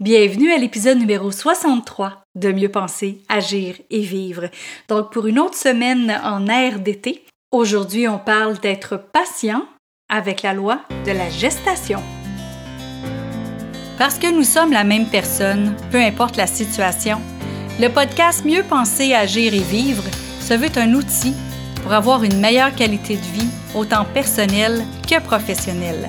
Bienvenue à l'épisode numéro 63 de Mieux penser, agir et vivre. Donc pour une autre semaine en air d'été, aujourd'hui on parle d'être patient avec la loi de la gestation. Parce que nous sommes la même personne, peu importe la situation, le podcast Mieux penser, agir et vivre se veut un outil pour avoir une meilleure qualité de vie, autant personnelle que professionnelle.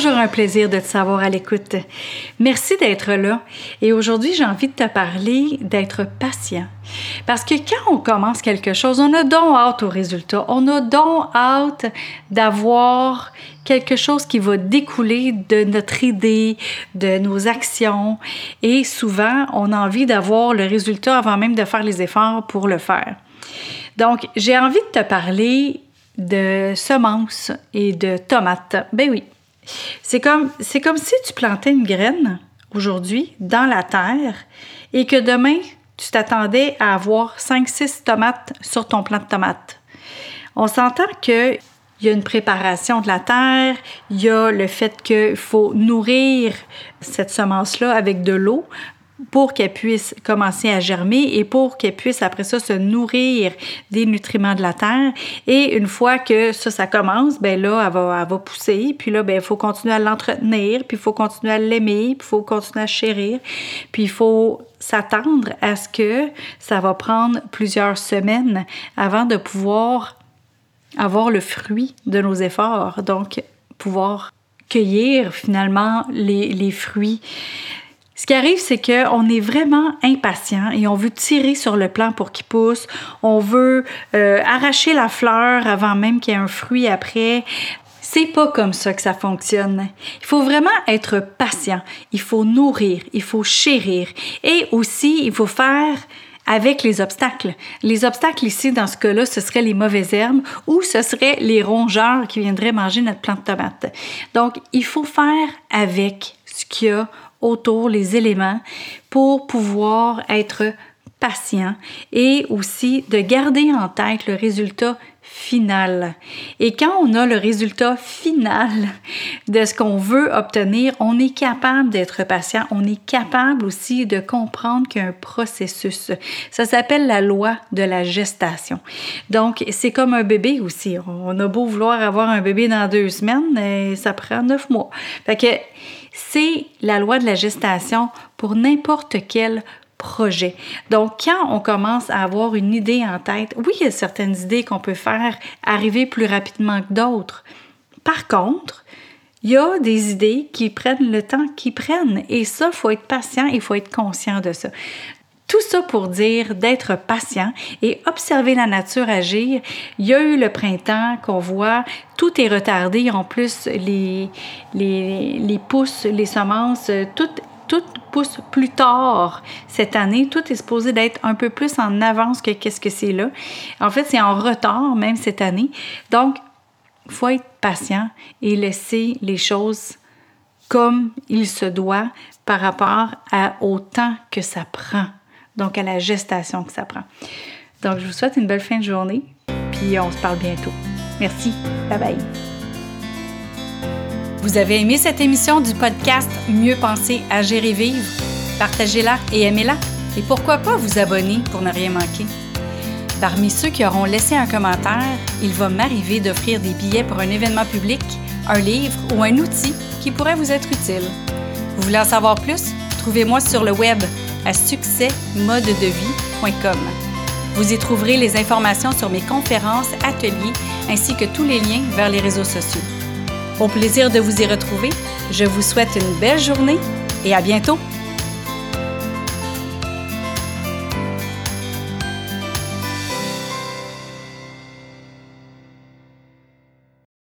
toujours un plaisir de te savoir à l'écoute. Merci d'être là. Et aujourd'hui, j'ai envie de te parler d'être patient. Parce que quand on commence quelque chose, on a donc hâte au résultat. On a donc hâte d'avoir quelque chose qui va découler de notre idée, de nos actions. Et souvent, on a envie d'avoir le résultat avant même de faire les efforts pour le faire. Donc, j'ai envie de te parler de semences et de tomates. Ben oui, c'est comme, c'est comme si tu plantais une graine aujourd'hui dans la terre et que demain, tu t'attendais à avoir 5-6 tomates sur ton plant de tomates. On s'entend qu'il y a une préparation de la terre, il y a le fait qu'il faut nourrir cette semence-là avec de l'eau pour qu'elle puisse commencer à germer et pour qu'elle puisse après ça se nourrir des nutriments de la terre. Et une fois que ça, ça commence, ben là, elle va, elle va pousser. Puis là, ben, il faut continuer à l'entretenir, puis il faut continuer à l'aimer, puis il faut continuer à chérir. Puis il faut s'attendre à ce que ça va prendre plusieurs semaines avant de pouvoir avoir le fruit de nos efforts. Donc, pouvoir cueillir finalement les, les fruits ce qui arrive, c'est qu'on est vraiment impatient et on veut tirer sur le plant pour qu'il pousse. On veut euh, arracher la fleur avant même qu'il y ait un fruit après. C'est pas comme ça que ça fonctionne. Il faut vraiment être patient. Il faut nourrir, il faut chérir et aussi il faut faire avec les obstacles. Les obstacles ici, dans ce cas-là, ce seraient les mauvaises herbes ou ce seraient les rongeurs qui viendraient manger notre plante tomate. Donc, il faut faire avec ce qu'il y a autour les éléments pour pouvoir être patient et aussi de garder en tête le résultat final. Et quand on a le résultat final de ce qu'on veut obtenir, on est capable d'être patient, on est capable aussi de comprendre qu'il y a un processus. Ça s'appelle la loi de la gestation. Donc, c'est comme un bébé aussi. On a beau vouloir avoir un bébé dans deux semaines, et ça prend neuf mois. Fait que c'est la loi de la gestation pour n'importe quel projet. Donc, quand on commence à avoir une idée en tête, oui, il y a certaines idées qu'on peut faire arriver plus rapidement que d'autres. Par contre, il y a des idées qui prennent le temps qu'ils prennent et ça, il faut être patient et il faut être conscient de ça. Tout ça pour dire d'être patient et observer la nature agir. Il y a eu le printemps qu'on voit, tout est retardé. En plus, les, les, les pousses, les semences, tout, tout pousse plus tard cette année. Tout est supposé d'être un peu plus en avance que qu'est-ce que c'est là. En fait, c'est en retard même cette année. Donc, il faut être patient et laisser les choses comme il se doit par rapport à, au temps que ça prend donc à la gestation que ça prend. Donc, je vous souhaite une belle fin de journée, puis on se parle bientôt. Merci. Bye bye. Vous avez aimé cette émission du podcast Mieux penser, agir et vivre? Partagez-la et aimez-la. Et pourquoi pas vous abonner pour ne rien manquer? Parmi ceux qui auront laissé un commentaire, il va m'arriver d'offrir des billets pour un événement public, un livre ou un outil qui pourrait vous être utile. Vous voulez en savoir plus? Trouvez-moi sur le web à succèsmodedevie.com. Vous y trouverez les informations sur mes conférences, ateliers ainsi que tous les liens vers les réseaux sociaux. Au plaisir de vous y retrouver, je vous souhaite une belle journée et à bientôt!